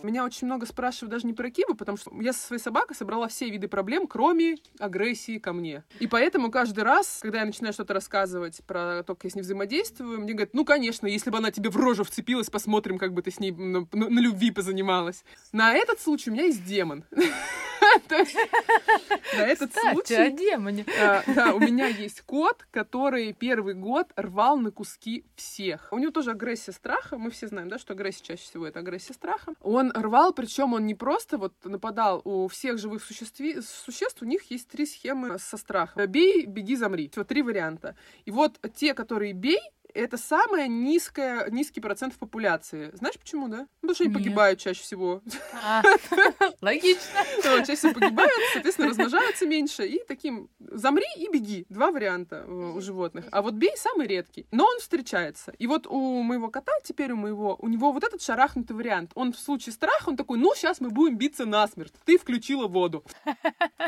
Меня очень много спрашивают даже не про Кибу, потому что я со своей собакой собрала все виды проблем, кроме агрессии ко мне. И поэтому каждый раз, когда я начинаю что-то рассказывать про то, как я с ней взаимодействую, мне говорят, ну, конечно, если бы она тебе в рожу вцепилась, посмотрим, как бы ты с ней на, на- на любви позанималась. На этот случай у меня есть демон. На этот Кстати, о случай... демоне. А, Да, у меня есть кот, который первый год рвал на куски всех. У него тоже агрессия страха. Мы все знаем, да, что агрессия чаще всего это агрессия страха. Он рвал, причем он не просто вот нападал. У всех живых существ у них есть три схемы со страхом. Бей, беги, замри. Все, три варианта. И вот те, которые бей, это самая низкая, низкий процент в популяции. Знаешь почему, да? Потому что они Нет. погибают чаще всего. А, Логично. Ну, чаще всего погибают, соответственно, размножаются меньше. И таким замри и беги. Два варианта э, у животных. А вот бей самый редкий. Но он встречается. И вот у моего кота, теперь у моего, у него вот этот шарахнутый вариант. Он в случае страха, он такой, ну, сейчас мы будем биться насмерть. Ты включила воду.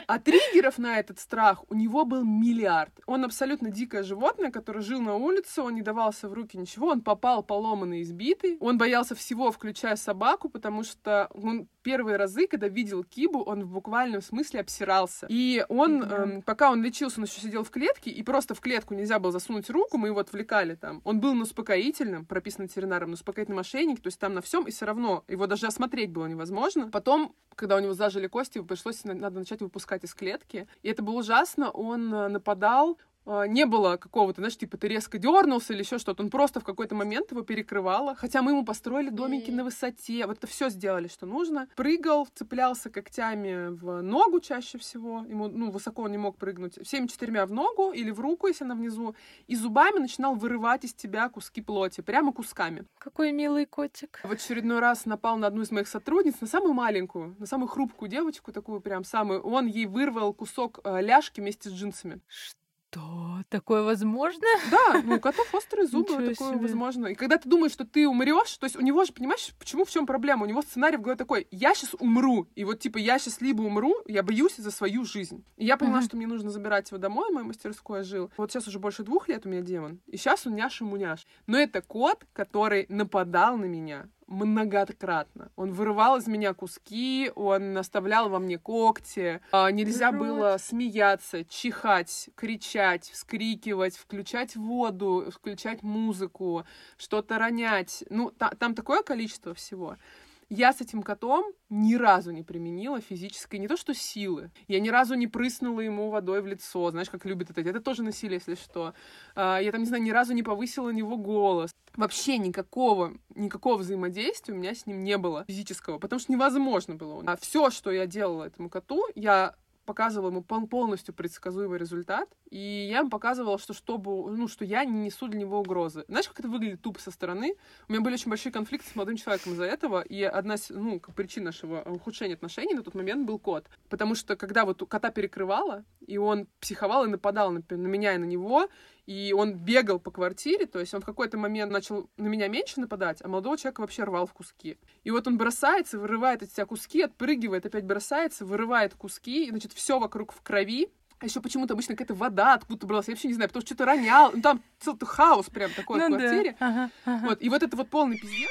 А триггеров на этот страх у него был миллиард. Он абсолютно дикое животное, которое жил на улице, он не давался в руки ничего, он попал поломанный, избитый. Он боялся всего, включая собаку, потому что он первые разы, когда видел Кибу, он в буквальном смысле обсирался. И он, Да. эм, пока он лечился, он еще сидел в клетке, и просто в клетку нельзя было засунуть руку, мы его отвлекали там. Он был на успокоительном, прописан ветеринаром, на успокоительном мошенник, то есть там на всем, и все равно его даже осмотреть было невозможно. Потом, когда у него зажили кости, пришлось, на- надо начать выпускать из клетки. И это было ужасно, он э, нападал, не было какого-то, знаешь, типа ты резко дернулся или еще что-то. Он просто в какой-то момент его перекрывало. Хотя мы ему построили домики на высоте. Вот это все сделали, что нужно. Прыгал, цеплялся когтями в ногу чаще всего. Ему, ну, высоко он не мог прыгнуть. Всеми четырьмя в ногу или в руку, если она внизу. И зубами начинал вырывать из тебя куски плоти. Прямо кусками. Какой милый котик. В очередной раз напал на одну из моих сотрудниц, на самую маленькую, на самую хрупкую девочку, такую прям самую. Он ей вырвал кусок э, ляжки вместе с джинсами. Что? Что? Такое возможно? Да, ну у котов острые зубы, Ничего такое себе. возможно. И когда ты думаешь, что ты умрешь, то есть у него же, понимаешь, почему в чем проблема? У него сценарий в голове такой: я сейчас умру. И вот типа я сейчас либо умру, я боюсь за свою жизнь. И я поняла, uh-huh. что мне нужно забирать его домой, в мою мастерскую жил. Вот сейчас уже больше двух лет у меня демон. И сейчас он няша-муняш. Но это кот, который нападал на меня многократно. Он вырывал из меня куски, он наставлял во мне когти. А, нельзя Жуть. было смеяться, чихать, кричать, вскрикивать, включать воду, включать музыку, что-то ронять. Ну, та, там такое количество всего. Я с этим котом ни разу не применила физической, не то что силы. Я ни разу не прыснула ему водой в лицо, знаешь, как любят это. Это тоже насилие, если что. А, я там, не знаю, ни разу не повысила на него голос. Вообще никакого, никакого взаимодействия у меня с ним не было физического, потому что невозможно было. А все, что я делала этому коту, я показывала ему полностью предсказуемый результат, и я ему показывала, что чтобы, ну, что я не несу для него угрозы. Знаешь, как это выглядит тупо со стороны? У меня были очень большие конфликты с молодым человеком из-за этого, и одна, ну, как причин нашего ухудшения отношений на тот момент был кот. Потому что когда вот кота перекрывала, и он психовал и нападал на, на меня и на него, и он бегал по квартире, то есть он в какой-то момент начал на меня меньше нападать, а молодого человека вообще рвал в куски. И вот он бросается, вырывает эти себя куски, отпрыгивает, опять бросается, вырывает куски, и, значит, все вокруг в крови, а еще почему-то обычно какая-то вода откуда-то бралась, я вообще не знаю, потому что что-то ронял. Ну, там целый хаос прям такой ну, в квартире. Да. Ага, ага. Вот, и вот это вот полный пиздец.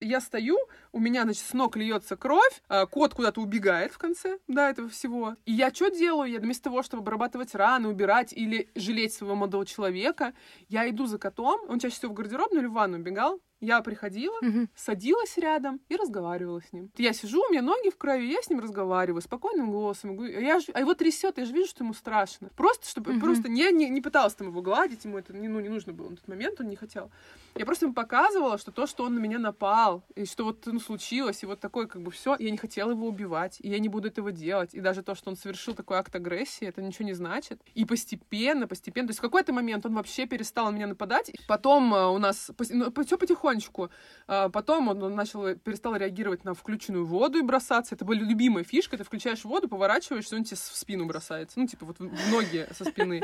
Я стою, у меня, значит, с ног льется кровь, а кот куда-то убегает в конце, да, этого всего. И я что делаю? Я вместо того, чтобы обрабатывать раны, убирать или жалеть своего молодого человека, я иду за котом, он чаще всего в гардеробную или в ванну убегал, я приходила, угу. садилась рядом и разговаривала с ним. Я сижу, у меня ноги в крови, я с ним разговариваю спокойным голосом. Я ж, а его трясет, я же вижу, что ему страшно. Просто, чтобы угу. просто не, не, не пыталась там его гладить, ему это не, ну, не нужно было на тот момент, он не хотел. Я просто ему показывала, что то, что он на меня напал, и что вот ну, случилось, и вот такое как бы все, я не хотела его убивать, и я не буду этого делать. И даже то, что он совершил такой акт агрессии, это ничего не значит. И постепенно, постепенно, то есть в какой-то момент он вообще перестал на меня нападать. Потом uh, у нас ну, все потихонечку. Uh, потом он начал, перестал реагировать на включенную воду и бросаться. Это была любимая фишка. Ты включаешь воду, поворачиваешься, он тебе в спину бросается. Ну, типа вот в ноги со спины.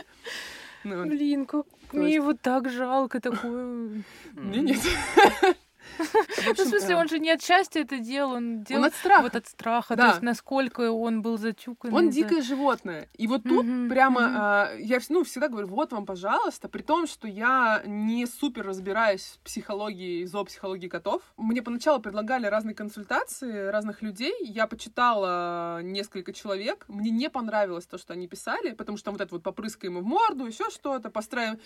Ну, Блин, как мне его так жалко такое. Мне нет. В, общем, ну, в смысле, он же не от счастья это делал, он делал он от страха. Вот от страха, да. то есть насколько он был затюкан. Он дикое животное. И вот тут mm-hmm. прямо mm-hmm. Э, я ну, всегда говорю, вот вам, пожалуйста, при том, что я не супер разбираюсь в психологии, зоопсихологии котов. Мне поначалу предлагали разные консультации разных людей. Я почитала несколько человек. Мне не понравилось то, что они писали, потому что там вот это вот попрыскай ему в морду, еще что-то, построим,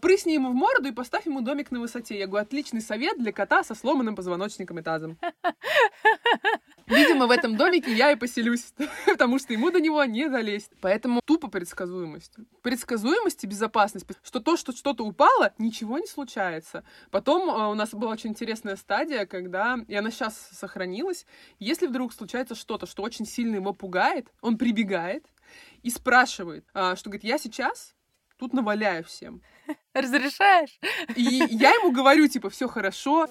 прысни ему в морду и поставь ему домик на высоте. Я говорю, отличный совет для кота со сломанным позвоночником и тазом. Видимо, в этом домике я и поселюсь, потому что ему до него не залезть. Поэтому тупо предсказуемость. Предсказуемость и безопасность. Что то, что что-то упало, ничего не случается. Потом э, у нас была очень интересная стадия, когда, и она сейчас сохранилась, если вдруг случается что-то, что очень сильно его пугает, он прибегает и спрашивает, а, что говорит, я сейчас тут наваляю всем. Разрешаешь? И я ему говорю, типа, все хорошо.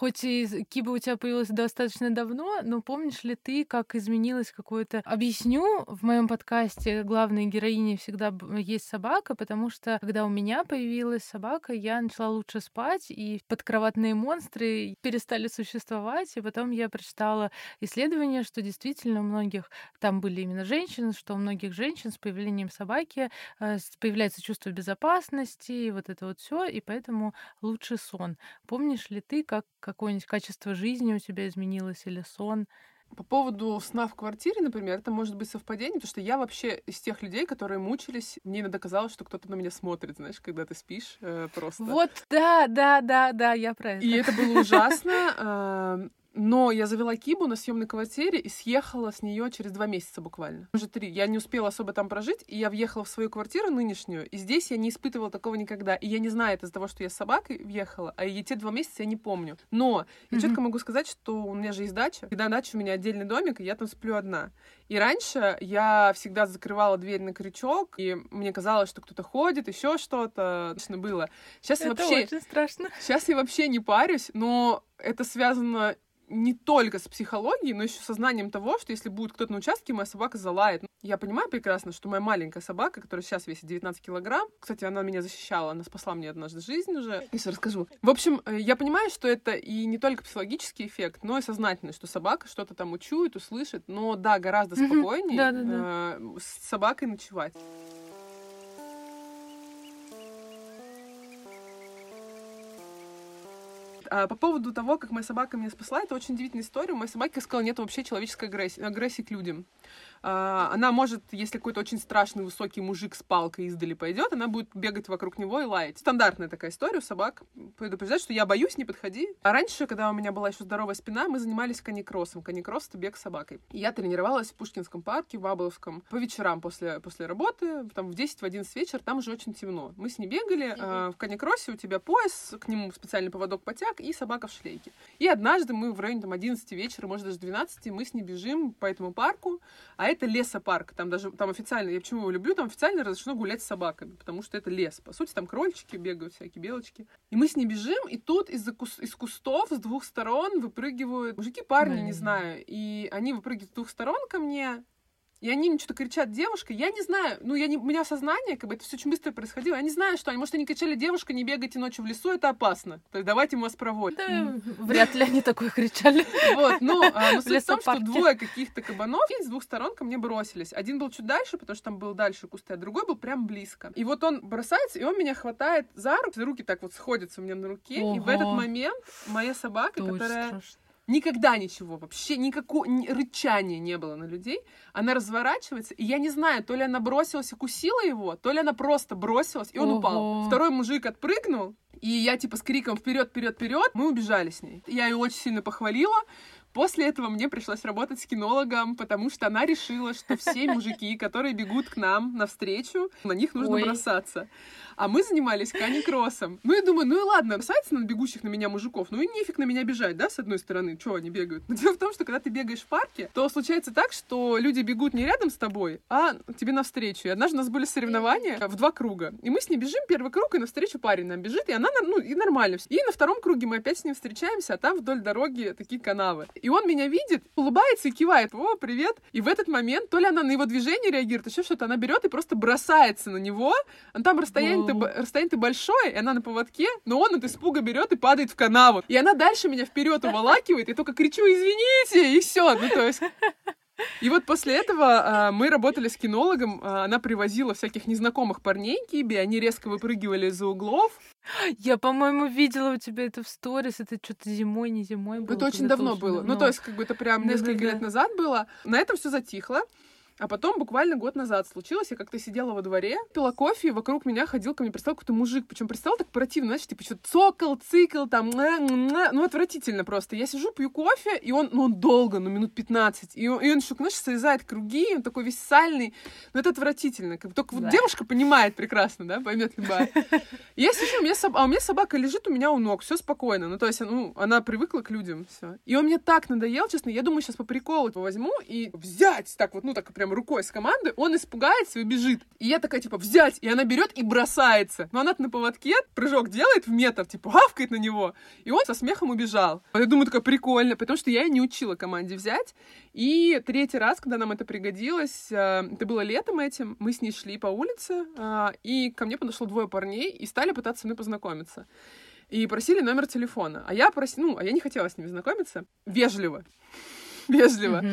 Хоть и Киба у тебя появилась достаточно давно, но помнишь ли ты, как изменилось какое-то... Объясню, в моем подкасте главной героине всегда есть собака, потому что когда у меня появилась собака, я начала лучше спать, и подкроватные монстры перестали существовать, и потом я прочитала исследование, что действительно у многих, там были именно женщины, что у многих женщин с появлением собаки э, появляется чувство безопасности, и вот это вот все, и поэтому лучше сон. Помнишь ли ты, как какое-нибудь качество жизни у тебя изменилось или сон. По поводу сна в квартире, например, это может быть совпадение, потому что я вообще из тех людей, которые мучились, мне иногда казалось, что кто-то на меня смотрит, знаешь, когда ты спишь э, просто. Вот, да, да, да, да, я про это. И это было ужасно. Но я завела Кибу на съемной квартире и съехала с нее через два месяца буквально. Уже три. Я не успела особо там прожить, и я въехала в свою квартиру нынешнюю, и здесь я не испытывала такого никогда. И я не знаю, это из-за того, что я с собакой въехала, а и те два месяца я не помню. Но я mm-hmm. четко могу сказать, что у меня же есть дача, и на даче у меня отдельный домик, и я там сплю одна. И раньше я всегда закрывала дверь на крючок, и мне казалось, что кто-то ходит, еще что-то. Точно было. Сейчас это я вообще... очень страшно. Сейчас я вообще не парюсь, но это связано не только с психологией, но еще со знанием того, что если будет кто-то на участке, моя собака залает. Я понимаю прекрасно, что моя маленькая собака, которая сейчас весит 19 килограмм, кстати, она меня защищала, она спасла мне однажды жизнь уже, если расскажу. В общем, э, я понимаю, что это и не только психологический эффект, но и сознательный, что собака что-то там учует, услышит, но да, гораздо спокойнее э, с собакой ночевать. А, по поводу того, как моя собака меня спасла, это очень удивительная история. У моей собаки, я сказала, нет вообще человеческой агрессии, агрессии к людям. А, она может, если какой-то очень страшный высокий мужик с палкой издали пойдет, она будет бегать вокруг него и лаять. Стандартная такая история у собак. Предупреждать, что я боюсь, не подходи. А раньше, когда у меня была еще здоровая спина, мы занимались каникроссом. Каникросс — это бег с собакой. И я тренировалась в Пушкинском парке, в Аболовском, по вечерам после, после работы, там в 10-11 вечера, там уже очень темно. Мы с ней бегали, mm-hmm. в каникроссе у тебя пояс, к нему специальный поводок потяг и собака в шлейке. И однажды мы в районе там 11 вечера, может даже 12, мы с ней бежим по этому парку, а это лесопарк. Там даже, там официально, я почему его люблю, там официально разрешено гулять с собаками, потому что это лес. По сути, там крольчики бегают, всякие белочки. И мы с ней бежим, и тут из-за кус из кустов с двух сторон выпрыгивают мужики, парни, mm. не знаю. И они выпрыгивают с двух сторон ко мне, и они мне что-то кричат, девушка, я не знаю, ну, я не, у меня сознание, как бы, это все очень быстро происходило, я не знаю, что они, может, они кричали, девушка, не бегайте ночью в лесу, это опасно, то есть давайте мы вас проводим. Да, вряд ли они такое кричали. Вот, ну, а, но суть в том, что двое каких-то кабанов с двух сторон ко мне бросились. Один был чуть дальше, потому что там был дальше кусты, а другой был прям близко. И вот он бросается, и он меня хватает за руку, руки так вот сходятся у меня на руке, Ого. и в этот момент моя собака, которая... Страшно Никогда ничего, вообще никакого ни, рычания не было на людей. Она разворачивается, и я не знаю, то ли она бросилась и кусила его, то ли она просто бросилась, и он Ого. упал. Второй мужик отпрыгнул, и я типа с криком вперед, вперед, вперед, мы убежали с ней. Я ее очень сильно похвалила. После этого мне пришлось работать с кинологом, потому что она решила, что все мужики, которые бегут к нам навстречу, на них нужно Ой. бросаться а мы занимались каникроссом. Ну, я думаю, ну и ладно, бросается на бегущих на меня мужиков, ну и нефиг на меня бежать, да, с одной стороны, что они бегают. Но дело в том, что когда ты бегаешь в парке, то случается так, что люди бегут не рядом с тобой, а тебе навстречу. И однажды у нас были соревнования в два круга, и мы с ней бежим первый круг, и навстречу парень нам бежит, и она, ну, и нормально. И на втором круге мы опять с ним встречаемся, а там вдоль дороги такие канавы. И он меня видит, улыбается и кивает, о, привет. И в этот момент, то ли она на его движение реагирует, еще что-то, она берет и просто бросается на него, а там расстояние расстояние-то большое, и она на поводке, но он от испуга берет и падает в канаву. И она дальше меня вперед уволакивает, и только кричу «Извините!» и все. Ну, то есть... И вот после этого а, мы работали с кинологом, а, она привозила всяких незнакомых парней Киби, они резко выпрыгивали из-за углов. Я, по-моему, видела у тебя это в сторис, это что-то зимой, не зимой было. Это очень давно было. Давно. Ну, то есть, как бы это прям да, несколько да, да. лет назад было. На этом все затихло. А потом, буквально год назад случилось, я как-то сидела во дворе, пила кофе, и вокруг меня ходил ко мне, представил какой-то мужик. Причем представил так противно, знаешь, типа что-то цокал, цикл, там, ну, отвратительно просто. Я сижу, пью кофе, и он, ну, он долго, ну, минут 15. И он, и он еще, знаешь, срезает круги, он такой весь сальный. Ну, это отвратительно. Как, только да. вот девушка понимает прекрасно, да, поймет любая. Я сижу, у меня соб... а у меня собака лежит у меня у ног, все спокойно. Ну, то есть, ну, она привыкла к людям, все. И он мне так надоел, честно, я думаю, сейчас по приколу возьму и взять так вот, ну, так прям прям рукой с команды, он испугается и убежит. И я такая, типа, взять, и она берет и бросается. Но она на поводке прыжок делает в метр, типа, гавкает на него. И он со смехом убежал. Я думаю, такая прикольно, потому что я не учила команде взять. И третий раз, когда нам это пригодилось, э, это было летом этим, мы с ней шли по улице, э, и ко мне подошло двое парней и стали пытаться со мной познакомиться. И просили номер телефона. А я просила, ну, а я не хотела с ними знакомиться. Вежливо. вежливо.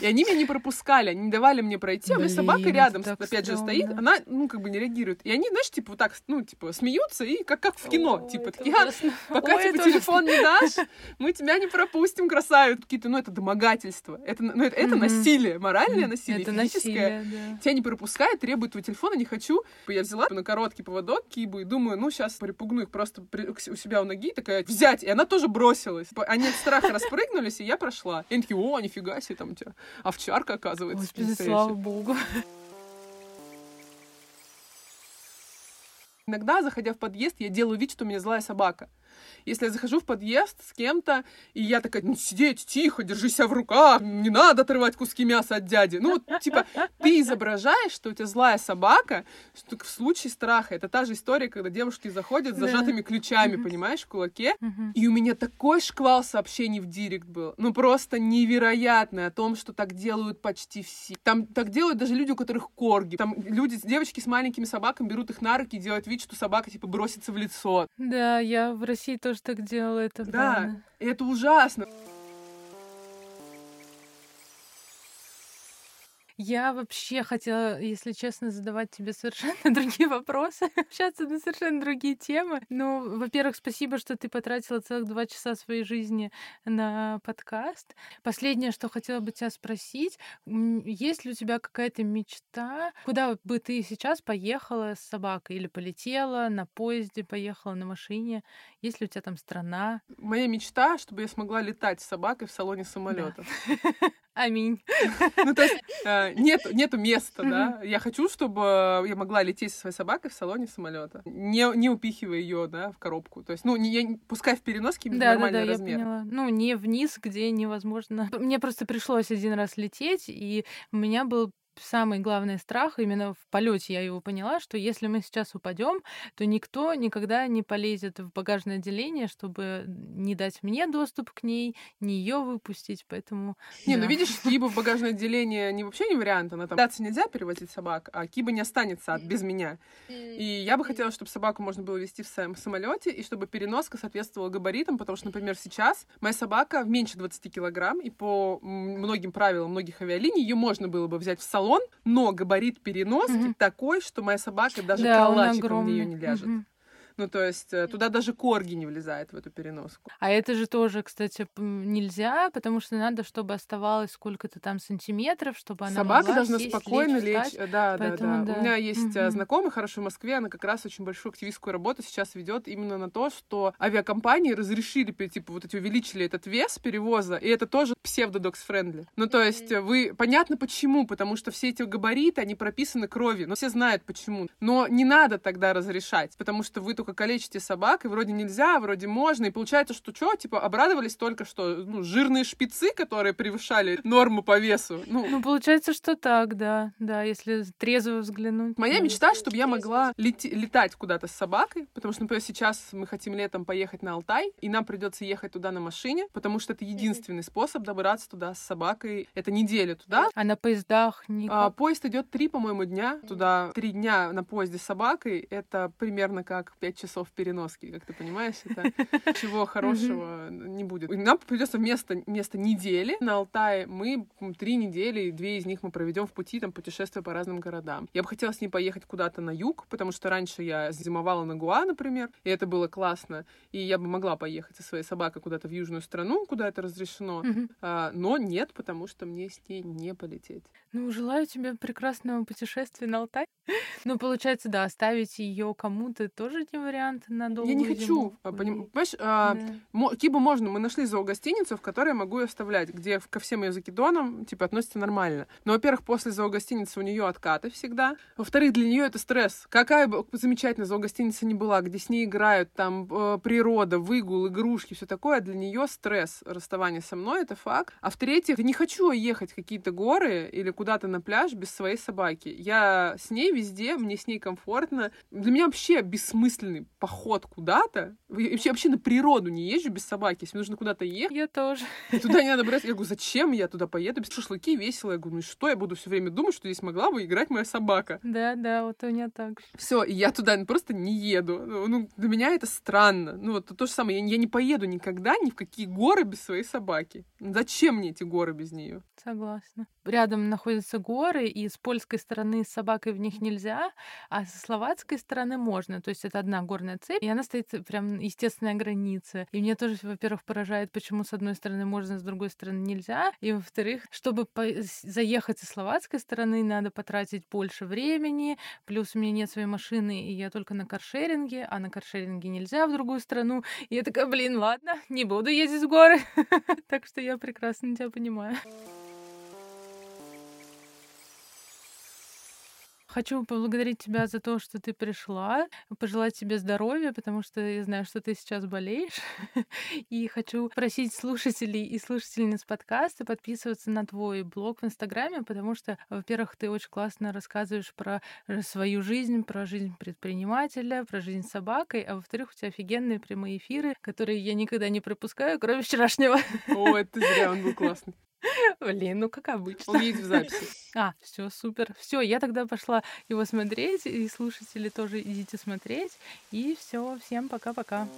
И они меня не пропускали, они не давали мне пройти, а у меня собака рядом, опять же, стоит, она, ну, как бы не реагирует. И они, знаешь, типа вот так, ну, типа, смеются, и как, как в кино, типа, такие, «А, пока типа телефон не дашь, мы тебя не пропустим, красавица. Какие-то, ну, это домогательство, это, ну, это, это насилие, моральное насилие, это физическое. Насилие, да. Тебя не пропускают, требуют твой телефон, а не хочу. Я взяла на короткий поводок кибу и думаю, ну, сейчас припугну их просто у себя у ноги, такая, взять, и она тоже бросилась. Они от страха распрыгнулись, и я прошла. И они такие, о, нифига себе, там у тебя овчарка, оказывается. Господи, слава богу. Иногда, заходя в подъезд, я делаю вид, что у меня злая собака. Если я захожу в подъезд с кем-то, и я такая, ну, сидеть тихо, держи себя в руках, не надо отрывать куски мяса от дяди. Ну, типа, ты изображаешь, что у тебя злая собака, что в случае страха. Это та же история, когда девушки заходят с зажатыми ключами, понимаешь, в кулаке. И у меня такой шквал сообщений в директ был. Ну, просто невероятный о том, что так делают почти все. Там так делают даже люди, у которых корги. Там люди, девочки с маленькими собаками берут их на руки и делают вид, что собака, типа, бросится в лицо. Да, я в России тоже тоже так делала, это Да, правда. это ужасно. Я вообще хотела, если честно, задавать тебе совершенно другие вопросы, общаться на совершенно другие темы. Ну, во-первых, спасибо, что ты потратила целых два часа своей жизни на подкаст. Последнее, что хотела бы тебя спросить, есть ли у тебя какая-то мечта, куда бы ты сейчас поехала с собакой или полетела на поезде, поехала на машине? Есть ли у тебя там страна? Моя мечта, чтобы я смогла летать с собакой в салоне самолета. Да. Аминь. Ну, то есть э, нет, нету места, да. Я хочу, чтобы я могла лететь со своей собакой в салоне самолета, не, не упихивая ее, да, в коробку. То есть, ну, не, я, пускай в переноске да, нормальный да, да, размер. Я поняла. Ну, не вниз, где невозможно. Мне просто пришлось один раз лететь, и у меня был самый главный страх именно в полете я его поняла, что если мы сейчас упадем, то никто никогда не полезет в багажное отделение, чтобы не дать мне доступ к ней, не ее выпустить, поэтому. Не, ну да. ну видишь, Киба в багажное отделение не вообще не вариант, она там даться нельзя перевозить собак, а Киба не останется от без меня. И я бы хотела, чтобы собаку можно было вести в своем самолете и чтобы переноска соответствовала габаритам, потому что, например, сейчас моя собака меньше 20 килограмм, и по многим правилам многих авиалиний ее можно было бы взять в салон салон, но габарит переноски mm-hmm. такой, что моя собака даже да, калачиком в нее не ляжет. Mm-hmm. Ну, то есть э, туда даже корги не влезает в эту переноску. А это же тоже, кстати, нельзя, потому что надо, чтобы оставалось сколько-то там сантиметров, чтобы она Собака должна сесть, спокойно лечь. лечь. Да, Поэтому, да, да, да. У меня есть угу. знакомый хороший в Москве, она как раз очень большую активистскую работу сейчас ведет именно на то, что авиакомпании разрешили, типа, вот эти увеличили этот вес перевоза, и это тоже псевдо dog-friendly. Ну, то есть вы... Понятно почему, потому что все эти габариты, они прописаны кровью, но все знают почему. Но не надо тогда разрешать, потому что вы только калечите собак, и вроде нельзя, вроде можно, и получается, что что, типа, обрадовались только что, ну, жирные шпицы, которые превышали норму по весу. Ну, ну получается, что так, да, да, если трезво взглянуть. Моя да. мечта, чтобы я могла лети- летать куда-то с собакой, потому что, например, сейчас мы хотим летом поехать на Алтай, и нам придется ехать туда на машине, потому что это единственный способ добраться туда с собакой. Это неделя туда. А на поездах не а, Поезд идет три, по-моему, дня. Туда три дня на поезде с собакой. Это примерно как пять часов переноски, как ты понимаешь, это чего хорошего не будет. Нам придется вместо, вместо недели на Алтае мы три недели, две из них мы проведем в пути, там, путешествуя по разным городам. Я бы хотела с ней поехать куда-то на юг, потому что раньше я зимовала на Гуа, например, и это было классно, и я бы могла поехать со своей собакой куда-то в южную страну, куда это разрешено, а, но нет, потому что мне с ней не полететь. Ну, желаю тебе прекрасного путешествия на Алтай. Ну, получается, да, оставить ее кому-то тоже не вариант на долгую Я не хочу. А, понимаешь, а, да. Кибу можно. Мы нашли зоогостиницу, в которой я могу ее оставлять, где ко всем ее закидонам, типа, относится нормально. Но, во-первых, после зоогостиницы у нее откаты всегда. Во-вторых, для нее это стресс. Какая бы замечательная зоогостиница ни была, где с ней играют, там, э, природа, выгул, игрушки, все такое, для нее стресс расставание со мной, это факт. А в-третьих, не хочу ехать в какие-то горы или куда куда-то на пляж без своей собаки. Я с ней везде, мне с ней комфортно. Для меня вообще бессмысленный поход куда-то. Я вообще, вообще на природу не езжу без собаки. Если нужно куда-то ехать, Я тоже. туда не надо брать. Я говорю, зачем я туда поеду? Без шашлыки весело. Я говорю, ну и что я буду все время думать, что здесь могла бы играть моя собака? Да, да, вот у меня так же. Все, я туда просто не еду. Ну, ну, для меня это странно. Ну, вот то же самое. Я, я не поеду никогда ни в какие горы без своей собаки. Зачем мне эти горы без нее? Согласна. Рядом находятся горы, и с польской стороны с собакой в них нельзя, а со словацкой стороны можно. То есть это одна горная цепь, и она стоит прям естественная граница. И мне тоже, во-первых, поражает, почему с одной стороны можно, с другой стороны нельзя. И во-вторых, чтобы с- заехать со словацкой стороны, надо потратить больше времени. Плюс у меня нет своей машины, и я только на каршеринге, а на каршеринге нельзя в другую страну. И я такая, блин, ладно, не буду ездить в горы. Так что я прекрасно тебя понимаю. Хочу поблагодарить тебя за то, что ты пришла, пожелать тебе здоровья, потому что я знаю, что ты сейчас болеешь. И хочу просить слушателей и слушательниц подкаста подписываться на твой блог в Инстаграме, потому что, во-первых, ты очень классно рассказываешь про э, свою жизнь, про жизнь предпринимателя, про жизнь с собакой, а во-вторых, у тебя офигенные прямые эфиры, которые я никогда не пропускаю, кроме вчерашнего. О, это зря, он был классный. Блин, ну как обычно. Он в записи. А, все, супер. Все, я тогда пошла его смотреть, и слушатели тоже идите смотреть. И все, всем пока-пока.